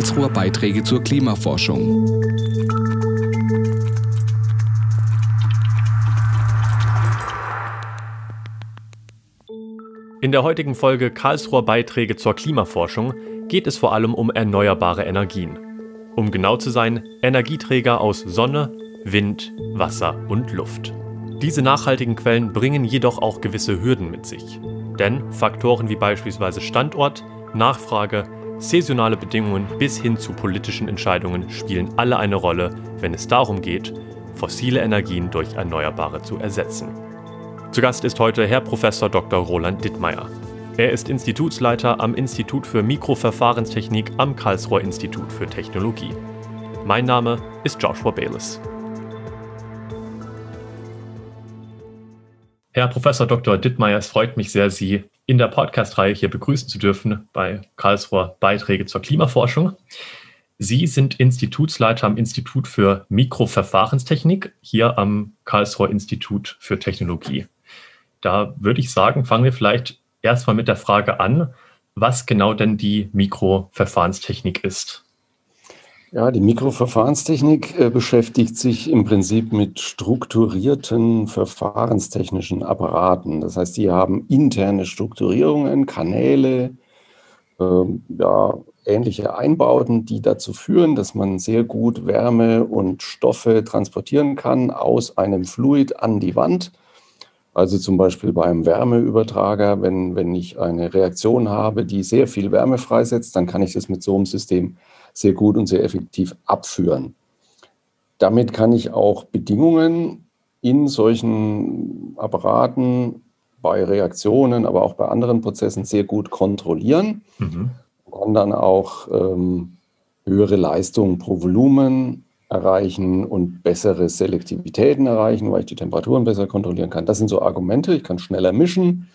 Karlsruher Beiträge zur Klimaforschung. In der heutigen Folge Karlsruher Beiträge zur Klimaforschung geht es vor allem um erneuerbare Energien. Um genau zu sein, Energieträger aus Sonne, Wind, Wasser und Luft. Diese nachhaltigen Quellen bringen jedoch auch gewisse Hürden mit sich. Denn Faktoren wie beispielsweise Standort, Nachfrage, saisonale Bedingungen bis hin zu politischen Entscheidungen spielen alle eine Rolle, wenn es darum geht, fossile Energien durch erneuerbare zu ersetzen. Zu Gast ist heute Herr Prof. Dr. Roland Dittmeier. Er ist Institutsleiter am Institut für Mikroverfahrenstechnik am Karlsruher Institut für Technologie. Mein Name ist Joshua Bayless. Herr Professor Dr. Dittmeier, es freut mich sehr, Sie in der Podcast-Reihe hier begrüßen zu dürfen bei Karlsruher Beiträge zur Klimaforschung. Sie sind Institutsleiter am Institut für Mikroverfahrenstechnik hier am Karlsruher Institut für Technologie. Da würde ich sagen, fangen wir vielleicht erstmal mit der Frage an, was genau denn die Mikroverfahrenstechnik ist. Ja, die Mikroverfahrenstechnik äh, beschäftigt sich im Prinzip mit strukturierten verfahrenstechnischen Apparaten. Das heißt, die haben interne Strukturierungen, Kanäle, äh, ja, ähnliche Einbauten, die dazu führen, dass man sehr gut Wärme und Stoffe transportieren kann aus einem Fluid an die Wand. Also zum Beispiel bei einem Wärmeübertrager, wenn, wenn ich eine Reaktion habe, die sehr viel Wärme freisetzt, dann kann ich das mit so einem System sehr gut und sehr effektiv abführen. Damit kann ich auch Bedingungen in solchen Apparaten bei Reaktionen, aber auch bei anderen Prozessen sehr gut kontrollieren. Mhm. Kann dann auch ähm, höhere Leistungen pro Volumen erreichen und bessere Selektivitäten erreichen, weil ich die Temperaturen besser kontrollieren kann. Das sind so Argumente. Ich kann schneller mischen,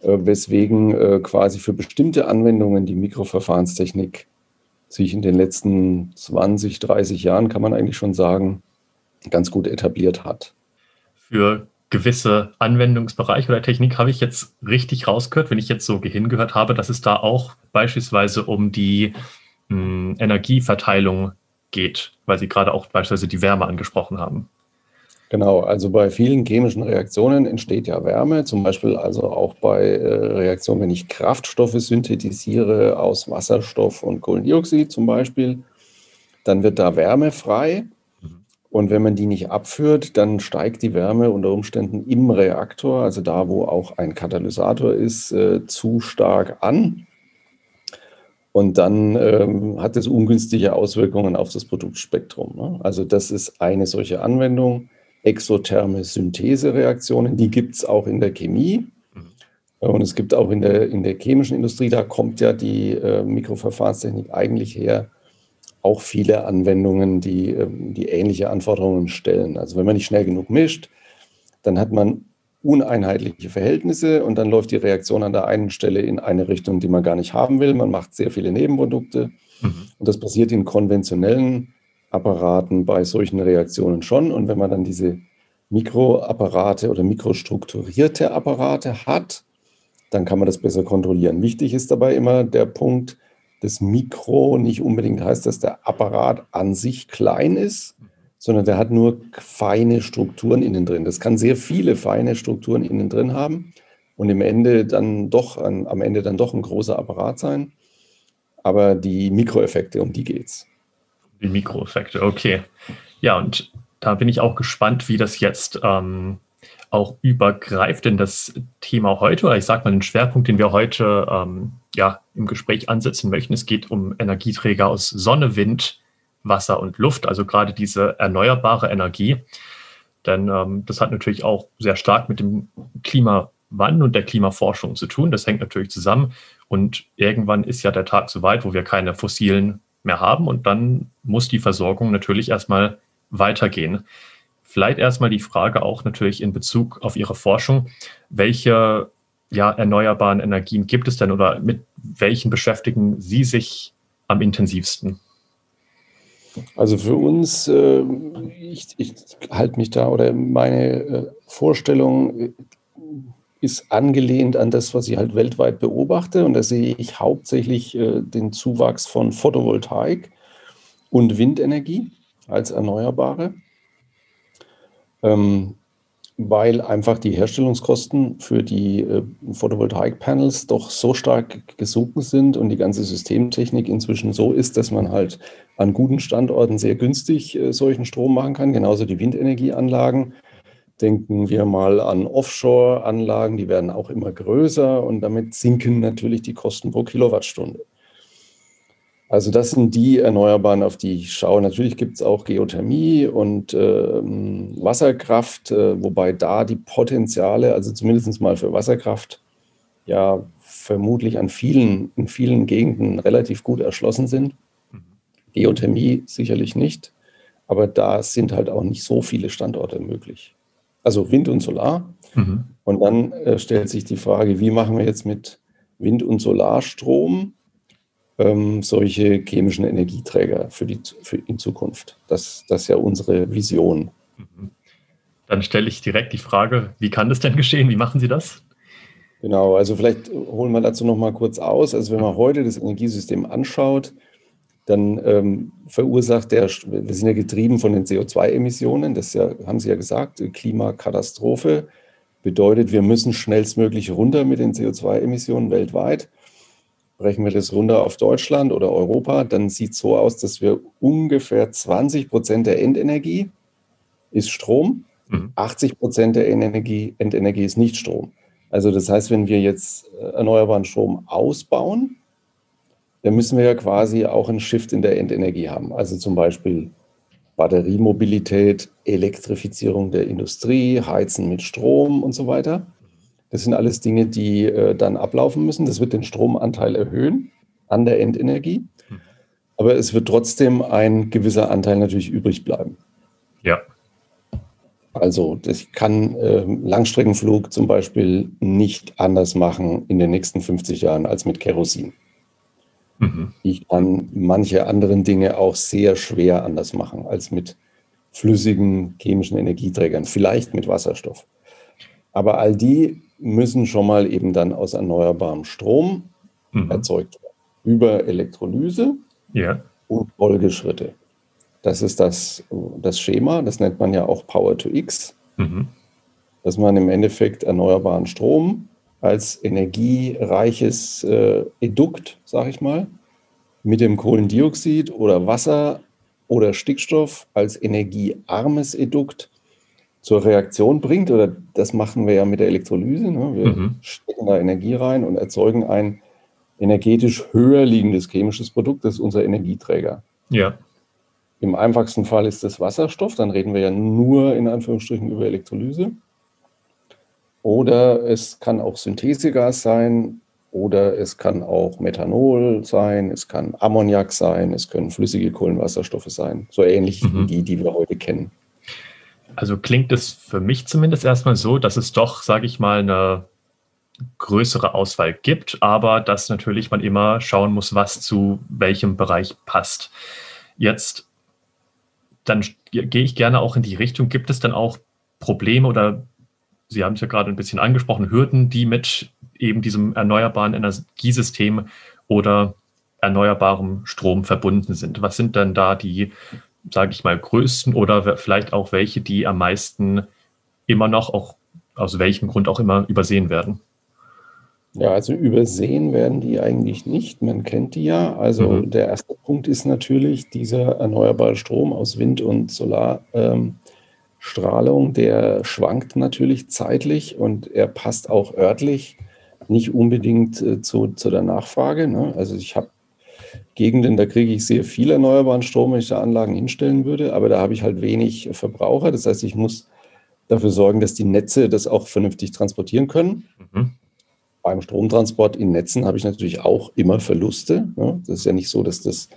äh, weswegen äh, quasi für bestimmte Anwendungen die Mikroverfahrenstechnik sich in den letzten 20, 30 Jahren, kann man eigentlich schon sagen, ganz gut etabliert hat. Für gewisse Anwendungsbereiche oder Technik habe ich jetzt richtig rausgehört, wenn ich jetzt so hingehört habe, dass es da auch beispielsweise um die mh, hm, Energieverteilung geht, weil Sie gerade auch beispielsweise die Wärme angesprochen haben. Genau, also bei vielen chemischen Reaktionen entsteht ja Wärme, zum Beispiel also auch bei äh, Reaktionen, wenn ich Kraftstoffe synthetisiere aus Wasserstoff und Kohlendioxid zum Beispiel, dann wird da Wärme frei. Mhm. Und wenn man die nicht abführt, dann steigt die Wärme unter Umständen im Reaktor, also da, wo auch ein Katalysator ist, äh, zu stark an. Und dann ähm, hat es ungünstige Auswirkungen auf das Produktspektrum. Ne? Also das ist eine solche Anwendung exotherme Synthesereaktionen. Die gibt es auch in der Chemie. Mhm. Und es gibt auch in der, in der chemischen Industrie, da kommt ja die äh, Mikroverfahrenstechnik eigentlich her, auch viele Anwendungen, die, äh, die ähnliche Anforderungen stellen. Also wenn man nicht schnell genug mischt, dann hat man uneinheitliche Verhältnisse und dann läuft die Reaktion an der einen Stelle in eine Richtung, die man gar nicht haben will. Man macht sehr viele Nebenprodukte. Mhm. Und das passiert in konventionellen Apparaten bei solchen Reaktionen schon. Und wenn man dann diese Mikroapparate oder mikrostrukturierte Apparate hat, dann kann man das besser kontrollieren. Wichtig ist dabei immer der Punkt, das Mikro nicht unbedingt heißt, dass der Apparat an sich klein ist, sondern der hat nur feine Strukturen innen drin. Das kann sehr viele feine Strukturen innen drin haben und im Ende dann doch, am Ende dann doch ein großer Apparat sein. Aber die Mikroeffekte, um die geht's. Die Mikroeffekte, okay. Ja, und da bin ich auch gespannt, wie das jetzt ähm, auch übergreift in das Thema heute, oder ich sage mal den Schwerpunkt, den wir heute ähm, ja, im Gespräch ansetzen möchten. Es geht um Energieträger aus Sonne, Wind, Wasser und Luft, also gerade diese erneuerbare Energie. Denn ähm, das hat natürlich auch sehr stark mit dem Klimawandel und der Klimaforschung zu tun. Das hängt natürlich zusammen. Und irgendwann ist ja der Tag so weit, wo wir keine fossilen mehr haben und dann muss die Versorgung natürlich erstmal weitergehen. Vielleicht erstmal die Frage auch natürlich in Bezug auf Ihre Forschung, welche ja, erneuerbaren Energien gibt es denn oder mit welchen beschäftigen Sie sich am intensivsten? Also für uns, äh, ich, ich halte mich da oder meine äh, Vorstellung ist angelehnt an das, was ich halt weltweit beobachte. Und da sehe ich hauptsächlich äh, den Zuwachs von Photovoltaik und Windenergie als Erneuerbare, ähm, weil einfach die Herstellungskosten für die äh, Photovoltaik-Panels doch so stark gesunken sind und die ganze Systemtechnik inzwischen so ist, dass man halt an guten Standorten sehr günstig äh, solchen Strom machen kann, genauso die Windenergieanlagen Denken wir mal an Offshore-Anlagen, die werden auch immer größer und damit sinken natürlich die Kosten pro Kilowattstunde. Also das sind die Erneuerbaren, auf die ich schaue. Natürlich gibt es auch Geothermie und ähm, Wasserkraft, äh, wobei da die Potenziale, also zumindest mal für Wasserkraft, ja vermutlich an vielen, in vielen Gegenden relativ gut erschlossen sind. Geothermie sicherlich nicht, aber da sind halt auch nicht so viele Standorte möglich also Wind und Solar. Mhm. Und dann äh, stellt sich die Frage, wie machen wir jetzt mit Wind- und Solarstrom ähm, solche chemischen Energieträger für, die, für in Zukunft? Das, das ist ja unsere Vision. Mhm. Dann stelle ich direkt die Frage, wie kann das denn geschehen? Wie machen Sie das? Genau, also vielleicht holen wir dazu noch mal kurz aus. Also wenn man heute das Energiesystem anschaut, dann ähm, verursacht der, wir sind ja getrieben von den CO2-Emissionen, das ja, haben Sie ja gesagt, Klimakatastrophe bedeutet, wir müssen schnellstmöglich runter mit den CO2-Emissionen weltweit. Brechen wir das runter auf Deutschland oder Europa, dann sieht es so aus, dass wir ungefähr 20 Prozent der Endenergie ist Strom, mhm. 80 Prozent der Endenergie, Endenergie ist nicht Strom. Also das heißt, wenn wir jetzt äh, erneuerbaren Strom ausbauen, dann müssen wir ja quasi auch einen Shift in der Endenergie haben. Also zum Beispiel Batteriemobilität, Elektrifizierung der Industrie, Heizen mit Strom und so weiter. Das sind alles Dinge, die äh, dann ablaufen müssen. Das wird den Stromanteil erhöhen an der Endenergie. Aber es wird trotzdem ein gewisser Anteil natürlich übrig bleiben. Ja. Also ich kann äh, Langstreckenflug zum Beispiel nicht anders machen in den nächsten 50 Jahren als mit Kerosin. Mhm. Ich kann manche anderen Dinge auch sehr schwer anders machen als mit flüssigen chemischen Energieträgern, vielleicht mit Wasserstoff. Aber all die müssen schon mal eben dann aus erneuerbarem Strom mhm. erzeugt werden. Über Elektrolyse ja. und Folgeschritte. Das ist das, das Schema, das nennt man ja auch Power to X, mhm. dass man im Endeffekt erneuerbaren Strom als energiereiches äh, Edukt, sage ich mal, mit dem Kohlendioxid oder Wasser oder Stickstoff als energiearmes Edukt zur Reaktion bringt. Oder das machen wir ja mit der Elektrolyse. Ne? Wir mhm. stecken da Energie rein und erzeugen ein energetisch höher liegendes chemisches Produkt. Das ist unser Energieträger. Ja. Im einfachsten Fall ist das Wasserstoff. Dann reden wir ja nur in Anführungsstrichen über Elektrolyse. Oder es kann auch Synthesegas sein oder es kann auch Methanol sein, es kann Ammoniak sein, es können flüssige Kohlenwasserstoffe sein. So ähnlich mhm. wie die, die wir heute kennen. Also klingt es für mich zumindest erstmal so, dass es doch, sage ich mal, eine größere Auswahl gibt, aber dass natürlich man immer schauen muss, was zu welchem Bereich passt. Jetzt, dann gehe ich gerne auch in die Richtung, gibt es dann auch Probleme oder Sie haben es ja gerade ein bisschen angesprochen, Hürden, die mit eben diesem erneuerbaren Energiesystem oder erneuerbarem Strom verbunden sind. Was sind denn da die, sage ich mal, größten oder vielleicht auch welche, die am meisten immer noch, auch aus welchem Grund auch immer, übersehen werden? Ja, also übersehen werden die eigentlich nicht. Man kennt die ja. Also mhm. der erste Punkt ist natürlich dieser erneuerbare Strom aus Wind und Solar. Ähm, Strahlung, der schwankt natürlich zeitlich und er passt auch örtlich nicht unbedingt äh, zu, zu der Nachfrage. Ne? Also ich habe Gegenden, da kriege ich sehr viel erneuerbaren Strom, wenn ich da Anlagen hinstellen würde, aber da habe ich halt wenig Verbraucher. Das heißt, ich muss dafür sorgen, dass die Netze das auch vernünftig transportieren können. Mhm. Beim Stromtransport in Netzen habe ich natürlich auch immer Verluste. Ne? Das ist ja nicht so, dass das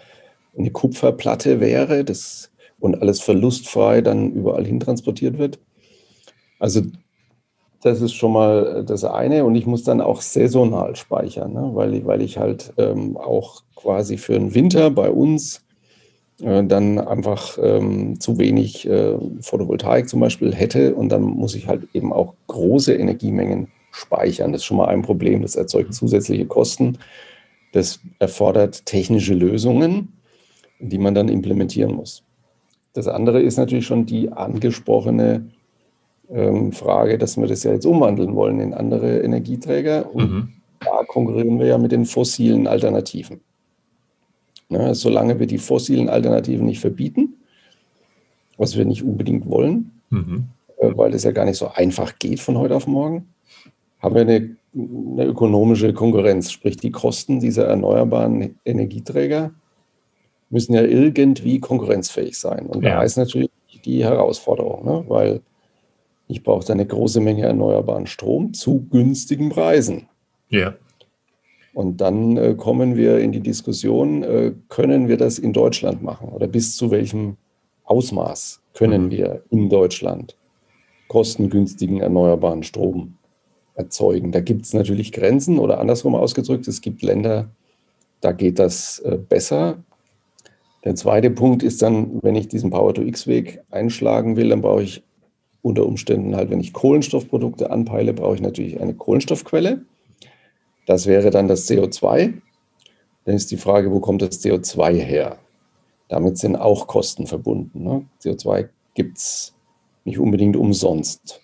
eine Kupferplatte wäre. Das und alles verlustfrei dann überall hin transportiert wird. Also das ist schon mal das eine. Und ich muss dann auch saisonal speichern, ne? weil, ich, weil ich halt ähm, auch quasi für den Winter bei uns äh, dann einfach ähm, zu wenig äh, Photovoltaik zum Beispiel hätte. Und dann muss ich halt eben auch große Energiemengen speichern. Das ist schon mal ein Problem. Das erzeugt zusätzliche Kosten. Das erfordert technische Lösungen, die man dann implementieren muss. Das andere ist natürlich schon die angesprochene ähm, Frage, dass wir das ja jetzt umwandeln wollen in andere Energieträger. Und mhm. da konkurrieren wir ja mit den fossilen Alternativen. Ja, solange wir die fossilen Alternativen nicht verbieten, was wir nicht unbedingt wollen, mhm. äh, weil es ja gar nicht so einfach geht von heute auf morgen, haben wir eine, eine ökonomische Konkurrenz. Sprich, die Kosten dieser erneuerbaren Energieträger müssen ja irgendwie konkurrenzfähig sein. Und ja. da ist natürlich die Herausforderung, ne? weil ich brauche da eine große Menge erneuerbaren Strom zu günstigen Preisen. Ja. Und dann äh, kommen wir in die Diskussion, äh, können wir das in Deutschland machen oder bis zu welchem Ausmaß können mhm. wir in Deutschland kostengünstigen erneuerbaren Strom erzeugen. Da gibt es natürlich Grenzen oder andersrum ausgedrückt, es gibt Länder, da geht das äh, besser. Der zweite Punkt ist dann, wenn ich diesen Power-to-X-Weg einschlagen will, dann brauche ich unter Umständen halt, wenn ich Kohlenstoffprodukte anpeile, brauche ich natürlich eine Kohlenstoffquelle. Das wäre dann das CO2. Dann ist die Frage, wo kommt das CO2 her? Damit sind auch Kosten verbunden. Ne? CO2 gibt es nicht unbedingt umsonst.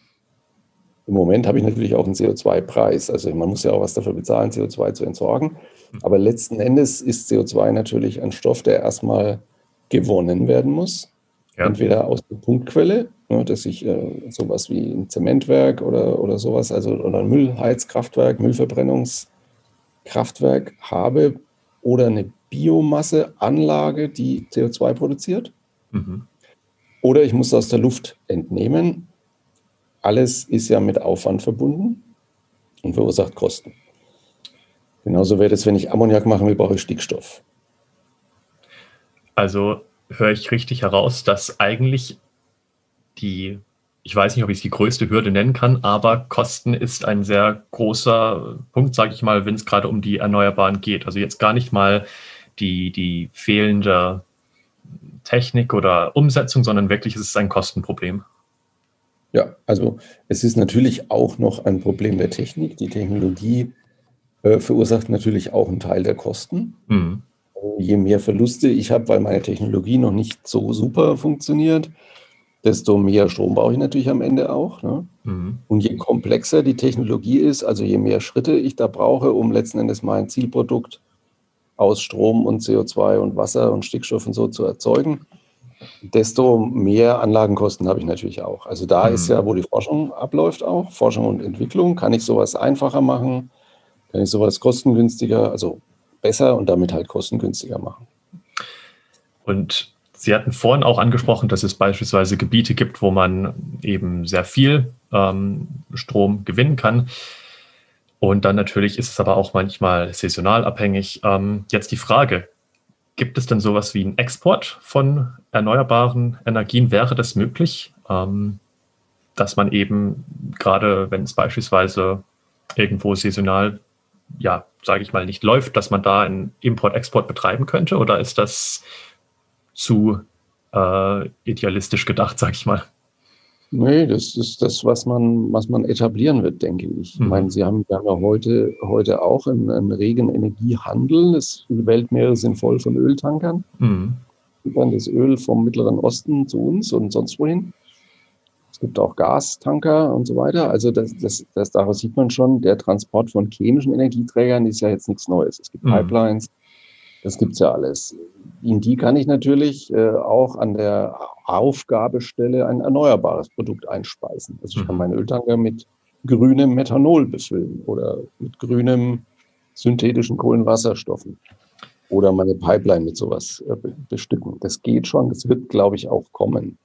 Im Moment habe ich natürlich auch einen CO2-Preis. Also man muss ja auch was dafür bezahlen, CO2 zu entsorgen. Aber letzten Endes ist CO2 natürlich ein Stoff, der erstmal gewonnen werden muss. Ja. Entweder aus der Punktquelle, ne, dass ich äh, sowas wie ein Zementwerk oder, oder sowas, also oder ein Müllheizkraftwerk, Müllverbrennungskraftwerk habe oder eine Biomasseanlage, die CO2 produziert. Mhm. Oder ich muss aus der Luft entnehmen. Alles ist ja mit Aufwand verbunden und verursacht Kosten. Genauso wäre es, wenn ich Ammoniak machen will, brauche ich Stickstoff. Also höre ich richtig heraus, dass eigentlich die, ich weiß nicht, ob ich es die größte Hürde nennen kann, aber Kosten ist ein sehr großer Punkt, sage ich mal, wenn es gerade um die Erneuerbaren geht. Also jetzt gar nicht mal die, die fehlende Technik oder Umsetzung, sondern wirklich ist es ein Kostenproblem. Ja, also es ist natürlich auch noch ein Problem der Technik. Die Technologie äh, verursacht natürlich auch einen Teil der Kosten. Mhm je mehr Verluste ich habe, weil meine Technologie noch nicht so super funktioniert, desto mehr Strom brauche ich natürlich am Ende auch. Ne? Mhm. Und je komplexer die Technologie ist, also je mehr Schritte ich da brauche, um letzten Endes mein Zielprodukt aus Strom und CO2 und Wasser und Stickstoff und so zu erzeugen, desto mehr Anlagenkosten habe ich natürlich auch. Also da mhm. ist ja, wo die Forschung abläuft auch, Forschung und Entwicklung. Kann ich sowas einfacher machen? Kann ich sowas kostengünstiger, also besser und damit halt kostengünstiger machen. Und Sie hatten vorhin auch angesprochen, dass es beispielsweise Gebiete gibt, wo man eben sehr viel ähm, Strom gewinnen kann. Und dann natürlich ist es aber auch manchmal saisonal abhängig. Ähm, jetzt die Frage, gibt es denn sowas wie einen Export von erneuerbaren Energien? Wäre das möglich, ähm, dass man eben gerade, wenn es beispielsweise irgendwo saisonal ja, sage ich mal, nicht läuft, dass man da einen Import-Export betreiben könnte? Oder ist das zu äh, idealistisch gedacht, sage ich mal? Nee, das ist das, was man, was man etablieren wird, denke ich. Mhm. Ich meine, Sie haben, ja heute, heute auch einen, einen regen Energiehandel. Das, die Weltmeere sind voll von Öltankern. Mhm. Dann das Öl vom Mittleren Osten zu uns und sonst wohin. Es gibt auch Gastanker und so weiter. Also das, das, das, daraus sieht man schon, der Transport von chemischen Energieträgern ist ja jetzt nichts Neues. Es gibt mhm. Pipelines, das gibt es ja alles. In die kann ich natürlich äh, auch an der Aufgabestelle ein erneuerbares Produkt einspeisen. Also ich kann mhm. meinen Öltanker mit grünem Methanol befüllen oder mit grünem synthetischen Kohlenwasserstoffen oder meine Pipeline mit sowas äh, bestücken. Das geht schon, das wird, glaube ich, auch kommen.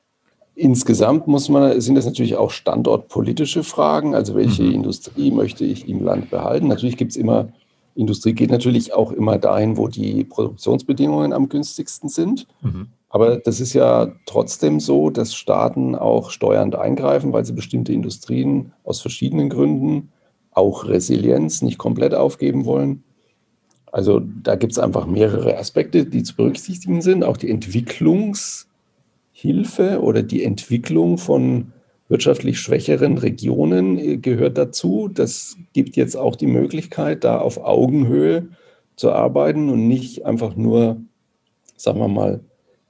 Insgesamt muss man, sind das natürlich auch standortpolitische Fragen. Also welche mhm. Industrie möchte ich im Land behalten? Natürlich gibt es immer, Industrie geht natürlich auch immer dahin, wo die Produktionsbedingungen am günstigsten sind. Mhm. Aber das ist ja trotzdem so, dass Staaten auch steuernd eingreifen, weil sie bestimmte Industrien aus verschiedenen Gründen, auch Resilienz, nicht komplett aufgeben wollen. Also da gibt es einfach mehrere Aspekte, die zu berücksichtigen sind. Auch die Entwicklungs- Hilfe oder die Entwicklung von wirtschaftlich schwächeren Regionen äh, gehört dazu. Das gibt jetzt auch die Möglichkeit, da auf Augenhöhe zu arbeiten und nicht einfach nur, sagen wir mal,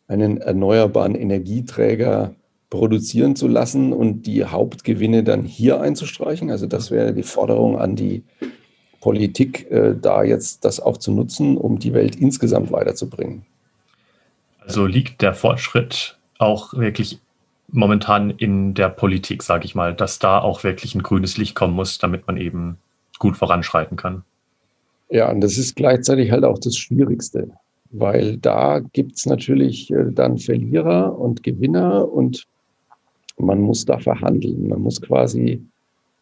einen erneuerbaren Energieträger produzieren zu lassen und die Hauptgewinne dann hier einzustreichen. Also das wäre die Forderung an die Politik, äh, da jetzt das auch zu nutzen, um die Welt insgesamt weiterzubringen. Also liegt der Fortschritt auch wirklich momentan in der Politik, sage ich mal, dass da auch wirklich ein grünes Licht kommen muss, damit man eben gut voranschreiten kann. Ja, und das ist gleichzeitig halt auch das Schwierigste, weil da gibt es natürlich äh, dann Verlierer und Gewinner und man muss da verhandeln. Man muss quasi,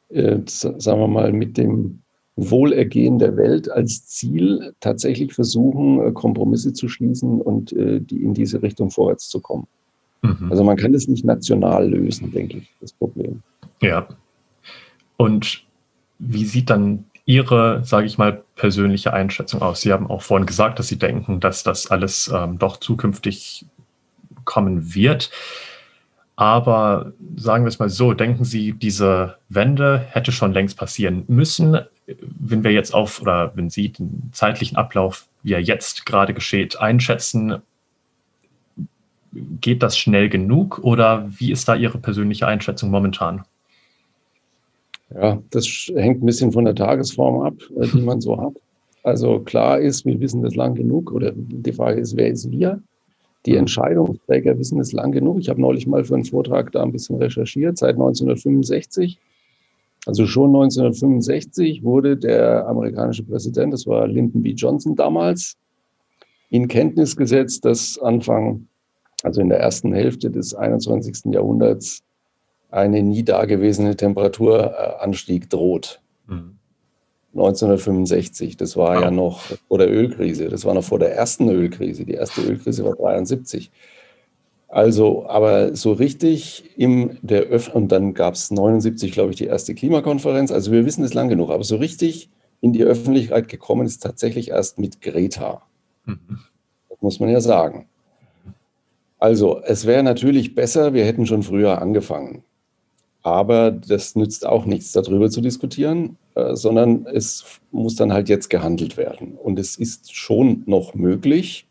äh, sagen wir mal, mit dem Wohlergehen der Welt als Ziel tatsächlich versuchen, äh, Kompromisse zu schließen und äh, die in diese Richtung vorwärts zu kommen. Mhm. Also man kann das nicht national lösen, denke ich, das Problem. Ja. Und wie sieht dann Ihre, sage ich mal, persönliche Einschätzung aus? Sie haben auch vorhin gesagt, dass Sie denken, dass das alles ähm, doch zukünftig kommen wird. Aber sagen wir es mal so, denken Sie, diese Wende hätte schon längst passieren müssen, wenn wir jetzt auf oder wenn Sie den zeitlichen Ablauf, wie er jetzt gerade geschieht, einschätzen, geht das schnell genug oder wie ist da Ihre persönliche Einschätzung momentan? Ja, das hängt ein bisschen von der Tagesform ab, äh, die man so hat. Also klar ist, wir wissen das lang genug oder die Frage ist, wer ist wir? Die Entscheidungsträger wissen es lang genug. Ich habe neulich mal für einen Vortrag da ein bisschen recherchiert, seit 1965. Also schon 1965 wurde der amerikanische Präsident, das war Lyndon B. Johnson damals, in Kenntnis gesetzt, dass Anfang also in der ersten Hälfte des 21. Jahrhunderts, eine nie dagewesene Temperaturanstieg droht. Mhm. 1965, das war ja. ja noch vor der Ölkrise, das war noch vor der ersten Ölkrise. Die erste Ölkrise war 73. Also, aber so richtig im der Öff und dann gab es 79, glaube ich, die erste Klimakonferenz. Also wir wissen es lang genug, aber so richtig in die Öffentlichkeit gekommen ist tatsächlich erst mit Greta. Mhm. Das muss man ja sagen. Also, es wäre natürlich besser, wir hätten schon früher angefangen. Aber das nützt auch nichts, darüber zu diskutieren, äh, sondern es muss dann halt jetzt gehandelt werden. Und es ist schon noch möglich,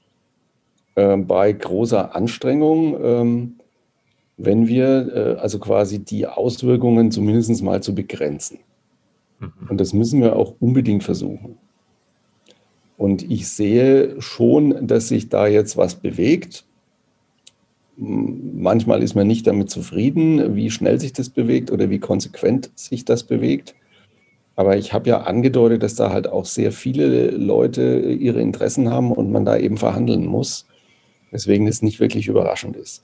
äh, bei großer Anstrengung, ähm, wenn wir äh, also quasi die Auswirkungen zumindest mal zu begrenzen. Mhm. Und das müssen wir auch unbedingt versuchen. Und ich sehe schon, dass sich da jetzt was bewegt. Manchmal ist man nicht damit zufrieden, wie schnell sich das bewegt oder wie konsequent sich das bewegt. Aber ich habe ja angedeutet, dass da halt auch sehr viele Leute ihre Interessen haben und man da eben verhandeln muss. Weswegen es nicht wirklich überraschend ist.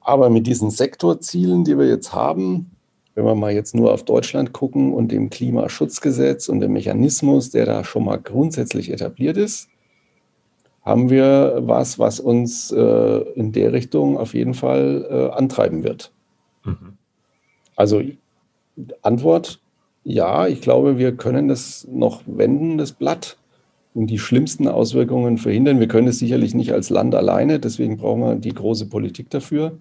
Aber mit diesen Sektorzielen, die wir jetzt haben, wenn wir mal jetzt nur auf Deutschland gucken und dem Klimaschutzgesetz und dem Mechanismus, der da schon mal grundsätzlich etabliert ist, haben wir was, was uns äh, in der Richtung auf jeden Fall äh, antreiben wird. Mhm. Also Antwort, ja, ich glaube, wir können das noch wenden, das Blatt, und die schlimmsten Auswirkungen verhindern. Wir können es sicherlich nicht als Land alleine, deswegen brauchen wir die große Politik dafür.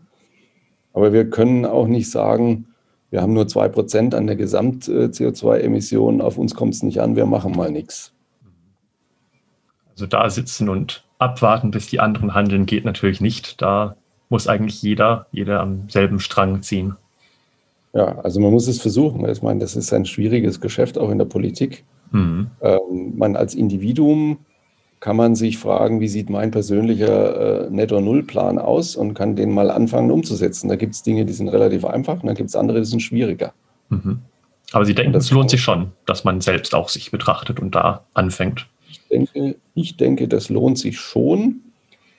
Aber wir können auch nicht sagen, wir haben nur zwei Prozent an der Gesamt-CO2-Emission, auf uns kommt es nicht an, wir machen mal nichts. Also da sitzen und abwarten, bis die anderen handeln, geht natürlich nicht. Da muss eigentlich jeder, jeder am selben Strang ziehen. Ja, also man muss es versuchen. Ich meine, das ist ein schwieriges Geschäft auch in der Politik. Mhm. Ähm, man als Individuum kann man sich fragen, wie sieht mein persönlicher äh, Netto-Null-Plan aus und kann den mal anfangen umzusetzen. Da gibt es Dinge, die sind relativ einfach und dann gibt es andere, die sind schwieriger. Mhm. Aber Sie denken, es lohnt sich schon, dass man selbst auch sich betrachtet und da anfängt denke, ich denke, das lohnt sich schon.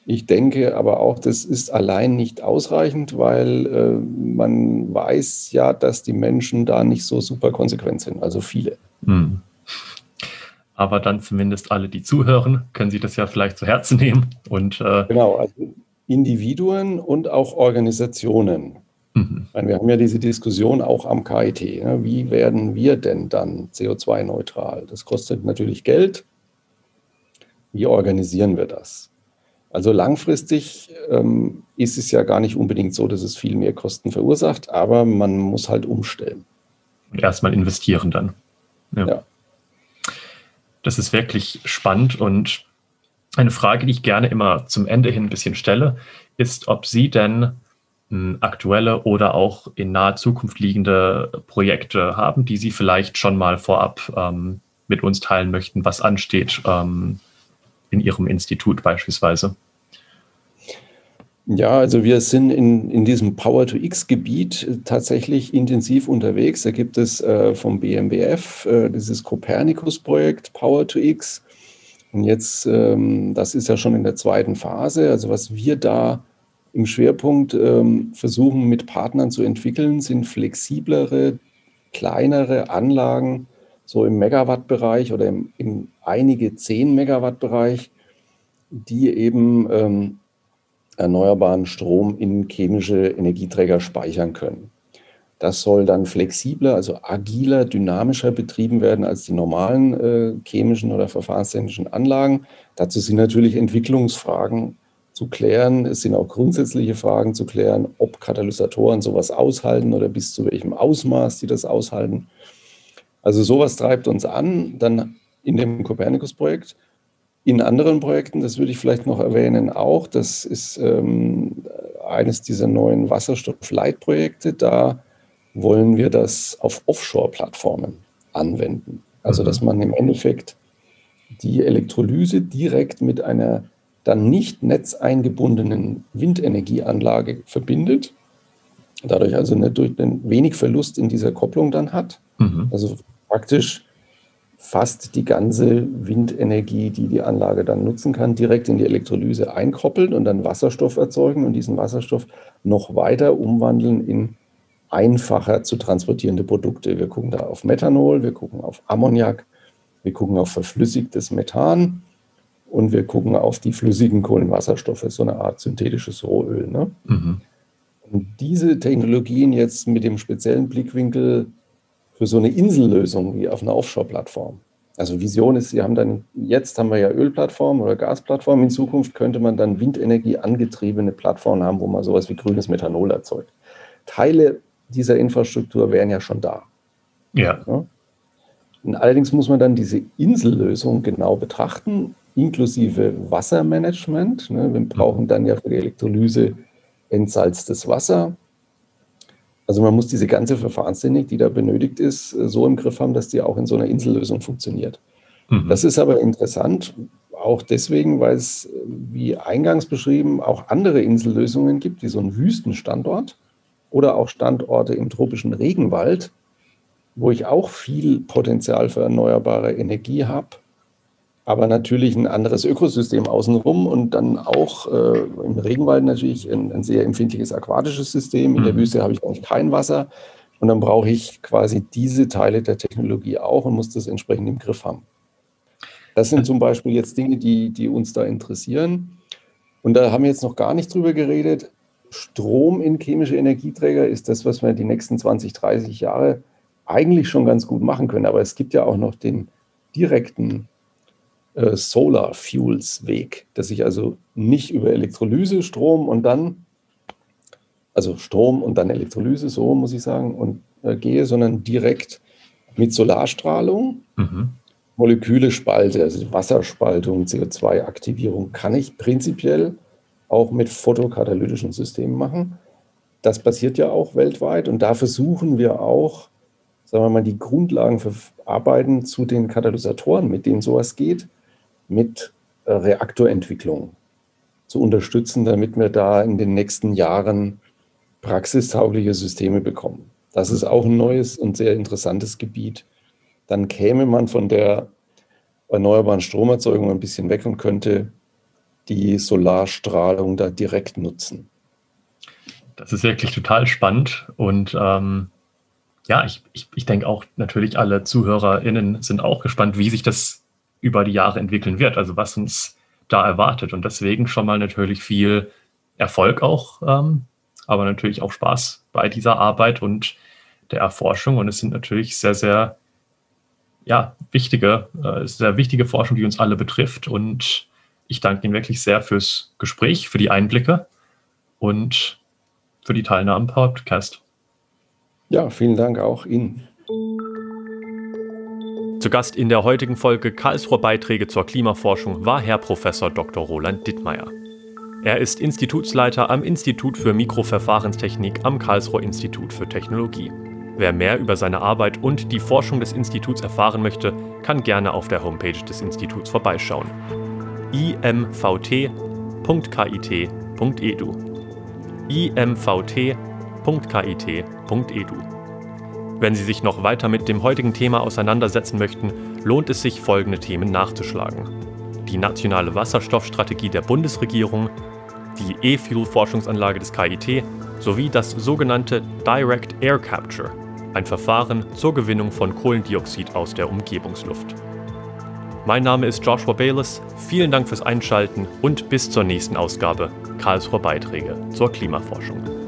Ich denke aber auch, das ist allein nicht ausreichend, weil äh, man weiß ja, dass die Menschen da nicht so super konsequent sind, also viele. Hm. Aber dann zumindest alle, die zuhören, können sich das ja vielleicht zu Herzen nehmen. Und, äh genau, also Individuen und auch Organisationen. Mhm. Meine, wir haben ja diese Diskussion auch am KIT. Ne? Wie werden wir denn dann CO2-neutral? Das kostet natürlich Geld. Wie organisieren wir das? Also langfristig ähm, ist es ja gar nicht unbedingt so, dass es viel mehr Kosten verursacht, aber man muss halt umstellen. Und erstmal investieren dann. Ja. ja. Das ist wirklich spannend und eine Frage, die ich gerne immer zum Ende hin ein bisschen stelle, ist, ob Sie denn hm, aktuelle oder auch in naher Zukunft liegende Projekte haben, die Sie vielleicht schon mal vorab ähm, mit uns teilen möchten, was ansteht ähm, in Ihrem Institut beispielsweise? Ja, also wir sind in, in diesem Power-to-X-Gebiet tatsächlich intensiv unterwegs. Da gibt es äh, vom BMBF äh, dieses Copernicus-Projekt Power-to-X. Und jetzt, ähm, das ist ja schon in der zweiten Phase. Also was wir da im Schwerpunkt ähm, versuchen mit Partnern zu entwickeln, sind flexiblere, kleinere Anlagen, so im Megawatt-Bereich oder im, im einige 10 Megawatt-Bereich, die eben ähm, erneuerbaren Strom in chemische Energieträger speichern können. Das soll dann flexibler, also agiler, dynamischer betrieben werden als die normalen äh, chemischen oder verfahrenstechnischen Anlagen. Dazu sind natürlich Entwicklungsfragen zu klären. Es sind auch grundsätzliche Fragen zu klären, ob Katalysatoren sowas aushalten oder bis zu welchem Ausmaß sie das aushalten. Also sowas treibt uns an, dann in dem Copernicus-Projekt. In anderen Projekten, das würde ich vielleicht noch erwähnen, auch, das ist ähm, eines dieser neuen Wasserstoff-Leitprojekte, da wollen wir das auf Offshore-Plattformen anwenden. Also, dass mhm. man im Endeffekt die Elektrolyse direkt mit einer dann nicht netzeingebundenen Windenergieanlage verbindet, dadurch also nicht durch den wenig Verlust in dieser Kopplung dann hat. Mhm. Also praktisch fast die ganze Windenergie, die die Anlage dann nutzen kann, direkt in die Elektrolyse einkoppeln und dann Wasserstoff erzeugen und diesen Wasserstoff noch weiter umwandeln in einfacher zu transportierende Produkte. Wir gucken da auf Methanol, wir gucken auf Ammoniak, wir gucken auf verflüssigtes Methan und wir gucken auf die flüssigen Kohlenwasserstoffe, so eine Art synthetisches Rohöl. Ne? Mhm. Und diese Technologien jetzt mit dem speziellen Blickwinkel für so eine Insellösung wie auf einer Offshore-Plattform. Also Vision ist, Sie haben dann, jetzt haben wir ja Ölplattformen oder Gasplattformen, in Zukunft könnte man dann Windenergie angetriebene Plattformen haben, wo man sowas wie grünes Methanol erzeugt. Teile dieser Infrastruktur wären ja schon da. Ja. ja? Und allerdings muss man dann diese Insellösung genau betrachten, inklusive Wassermanagement. Ne? Wir brauchen dann ja für die Elektrolyse entsalztes Wasser. Also man muss diese ganze Verfahrenstechnik, die da benötigt ist, äh, so im Griff haben, dass die auch in so einer Insellösung funktioniert. Mhm. Das ist aber interessant, auch deswegen, weil es, äh, wie eingangs beschrieben, auch andere Insellösungen gibt, wie so einen Wüstenstandort oder auch Standorte im tropischen Regenwald, wo ich auch viel Potenzial für erneuerbare Energie habe aber natürlich ein anderes Ökosystem außenrum und dann auch äh, im Regenwald natürlich ein, ein, sehr empfindliches aquatisches System. In der mhm. Wüste habe ich eigentlich kein Wasser und dann brauche ich quasi diese Teile der Technologie auch und muss das entsprechend im Griff haben. Das sind zum Beispiel jetzt Dinge, die, die uns da interessieren. Und da haben wir jetzt noch gar nicht drüber geredet. Strom in chemische Energieträger ist das, was wir die nächsten 20, 30 Jahre eigentlich schon ganz gut machen können. Aber es gibt ja auch noch den direkten äh, Solar Fuels Weg, dass ich also nicht über Elektrolyse Strom und dann, also Strom und dann Elektrolyse, so muss ich sagen, und äh, gehe, sondern direkt mit Solarstrahlung mhm. Moleküle spalte, also Wasserspaltung, CO2-Aktivierung, kann ich prinzipiell auch mit photokatalytischen Systemen machen. Das passiert ja auch weltweit und da versuchen wir auch, sagen wir mal, die Grundlagen für Arbeiten zu den Katalysatoren, mit denen sowas geht, mit äh, Reaktorentwicklung zu unterstützen, damit wir da in den nächsten Jahren praxistaugliche Systeme bekommen. Das ist auch ein neues und sehr interessantes Gebiet. Dann käme man von der erneuerbaren Stromerzeugung ein bisschen weg und könnte die Solarstrahlung da direkt nutzen. Das ist wirklich total spannend und ähm, ja, ich, ich, ich denke auch natürlich alle ZuhörerInnen sind auch gespannt, wie sich das über die Jahre entwickeln wird, also was uns da erwartet. Und deswegen schon mal natürlich viel Erfolg auch, ähm, aber natürlich auch Spaß bei dieser Arbeit und der Erforschung. Und es sind natürlich sehr, sehr ja, wichtige, äh, sehr wichtige Forschung, die uns alle betrifft. Und ich danke Ihnen wirklich sehr fürs Gespräch, für die Einblicke und für die Teilnahme am Podcast. Ja, vielen Dank auch Ihnen. Zu Gast in der heutigen Folge Karlsruher Beiträge zur Klimaforschung war Herr Prof. Dr. Roland Dittmeier. Er ist Institutsleiter am Institut für Mikroverfahrenstechnik am Karlsruher Institut für Technologie. Wer mehr über seine Arbeit und die Forschung des Instituts erfahren möchte, kann gerne auf der Homepage des Instituts vorbeischauen. imvt.kit.edu imvt.kit.edu Wenn Sie sich noch weiter mit dem heutigen Thema auseinandersetzen möchten, lohnt es sich, folgende Themen nachzuschlagen. Die nationale Wasserstoffstrategie der Bundesregierung, die E-Fuel-Forschungsanlage des KIT sowie das sogenannte Direct Air Capture, ein Verfahren zur Gewinnung von Kohlendioxid aus der Umgebungsluft. Mein Name ist Joshua Bayless, vielen Dank fürs Einschalten und bis zur nächsten Ausgabe Karlsruher Beiträge zur Klimaforschung.